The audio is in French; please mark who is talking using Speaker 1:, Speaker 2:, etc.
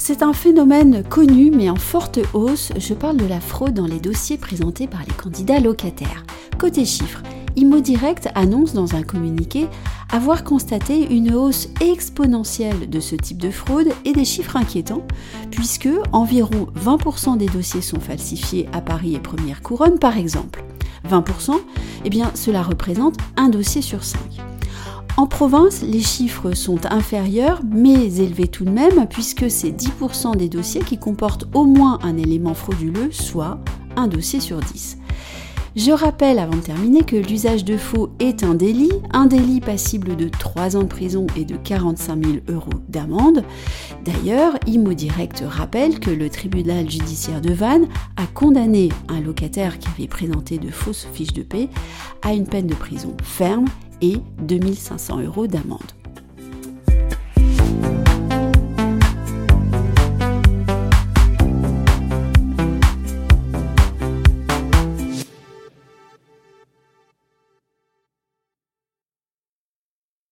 Speaker 1: C'est un phénomène connu mais en forte hausse. Je parle de la fraude dans les dossiers présentés par les candidats locataires. Côté chiffres, Direct annonce dans un communiqué avoir constaté une hausse exponentielle de ce type de fraude et des chiffres inquiétants, puisque environ 20% des dossiers sont falsifiés à Paris et Première Couronne par exemple. 20%, eh bien cela représente un dossier sur 5. En province, les chiffres sont inférieurs, mais élevés tout de même, puisque c'est 10% des dossiers qui comportent au moins un élément frauduleux, soit un dossier sur 10. Je rappelle avant de terminer que l'usage de faux est un délit, un délit passible de 3 ans de prison et de 45 000 euros d'amende. D'ailleurs, Imo Direct rappelle que le tribunal judiciaire de Vannes a condamné un locataire qui avait présenté de fausses fiches de paix à une peine de prison ferme et 2500 euros d'amende.